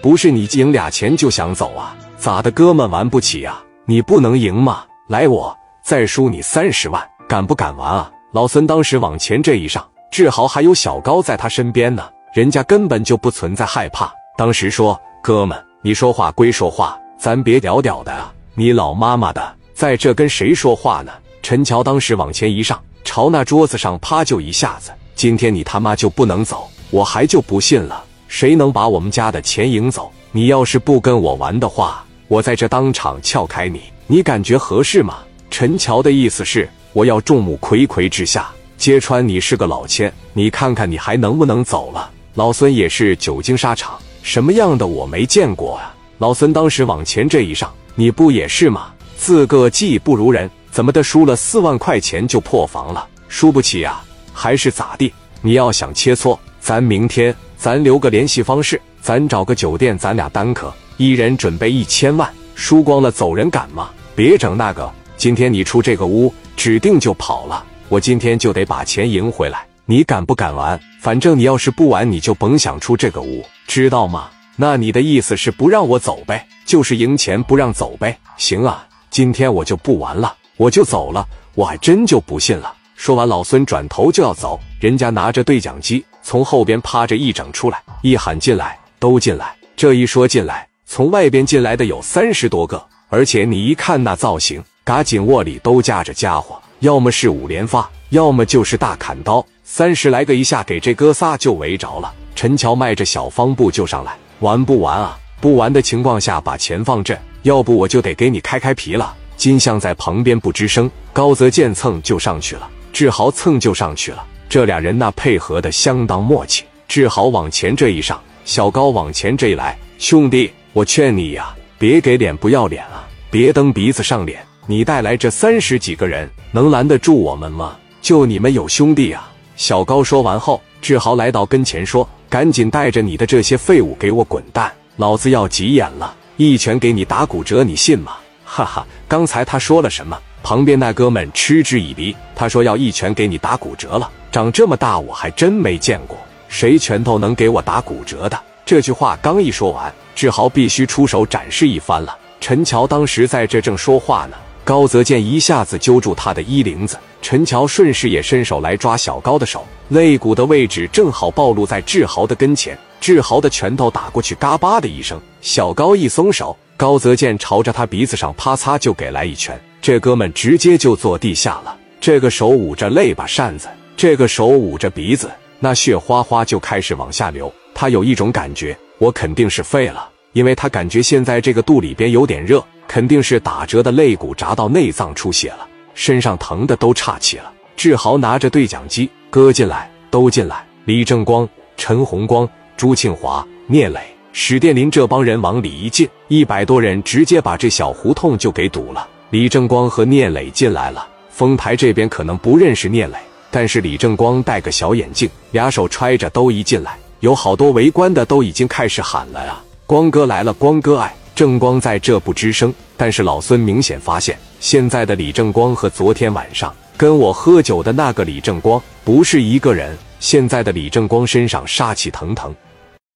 不是你赢俩钱就想走啊？咋的，哥们玩不起呀？你不能赢吗？来，我再输你三十万，敢不敢玩啊？老孙当时往前这一上，志豪还有小高在他身边呢，人家根本就不存在害怕。当时说，哥们，你说话归说话，咱别屌屌的啊！你老妈妈的，在这跟谁说话呢？陈乔当时往前一上，朝那桌子上啪就一下子。今天你他妈就不能走，我还就不信了，谁能把我们家的钱赢走？你要是不跟我玩的话，我在这当场撬开你，你感觉合适吗？陈乔的意思是。我要众目睽睽之下揭穿你是个老千，你看看你还能不能走了？老孙也是久经沙场，什么样的我没见过啊！老孙当时往前这一上，你不也是吗？自个技不如人，怎么的输了四万块钱就破防了？输不起啊？还是咋地？你要想切磋，咱明天咱留个联系方式，咱找个酒店，咱俩单客，一人准备一千万，输光了走人，敢吗？别整那个，今天你出这个屋。指定就跑了，我今天就得把钱赢回来。你敢不敢玩？反正你要是不玩，你就甭想出这个屋，知道吗？那你的意思是不让我走呗？就是赢钱不让走呗？行啊，今天我就不玩了，我就走了。我还真就不信了。说完，老孙转头就要走，人家拿着对讲机从后边趴着一整出来，一喊进来，都进来。这一说进来，从外边进来的有三十多个，而且你一看那造型。嘎紧握里都架着家伙，要么是五连发，要么就是大砍刀，三十来个一下给这哥仨就围着了。陈乔迈着小方步就上来，玩不玩啊？不玩的情况下把钱放这，要不我就得给你开开皮了。金相在旁边不吱声，高泽健蹭就上去了，志豪蹭就上去了，这俩人那配合的相当默契。志豪往前这一上，小高往前这一来，兄弟，我劝你呀，别给脸不要脸啊，别蹬鼻子上脸。你带来这三十几个人，能拦得住我们吗？就你们有兄弟啊！小高说完后，志豪来到跟前说：“赶紧带着你的这些废物给我滚蛋！老子要急眼了，一拳给你打骨折，你信吗？”哈哈，刚才他说了什么？旁边那哥们嗤之以鼻。他说要一拳给你打骨折了，长这么大我还真没见过谁拳头能给我打骨折的。这句话刚一说完，志豪必须出手展示一番了。陈乔当时在这正说话呢。高泽健一下子揪住他的衣领子，陈乔顺势也伸手来抓小高的手，肋骨的位置正好暴露在志豪的跟前。志豪的拳头打过去，嘎巴的一声，小高一松手，高泽健朝着他鼻子上啪嚓就给来一拳，这哥们直接就坐地下了。这个手捂着肋巴扇子，这个手捂着鼻子，那血哗哗就开始往下流。他有一种感觉，我肯定是废了，因为他感觉现在这个肚里边有点热。肯定是打折的肋骨扎到内脏出血了，身上疼的都岔气了。志豪拿着对讲机，哥进来，都进来。李正光、陈红光、朱庆华、聂磊、史殿林这帮人往里一进，一百多人直接把这小胡同就给堵了。李正光和聂磊进来了，丰台这边可能不认识聂磊，但是李正光戴个小眼镜，俩手揣着兜一进来，有好多围观的都已经开始喊了啊：“光哥来了，光哥爱。”正光在这不吱声，但是老孙明显发现，现在的李正光和昨天晚上跟我喝酒的那个李正光不是一个人。现在的李正光身上杀气腾腾，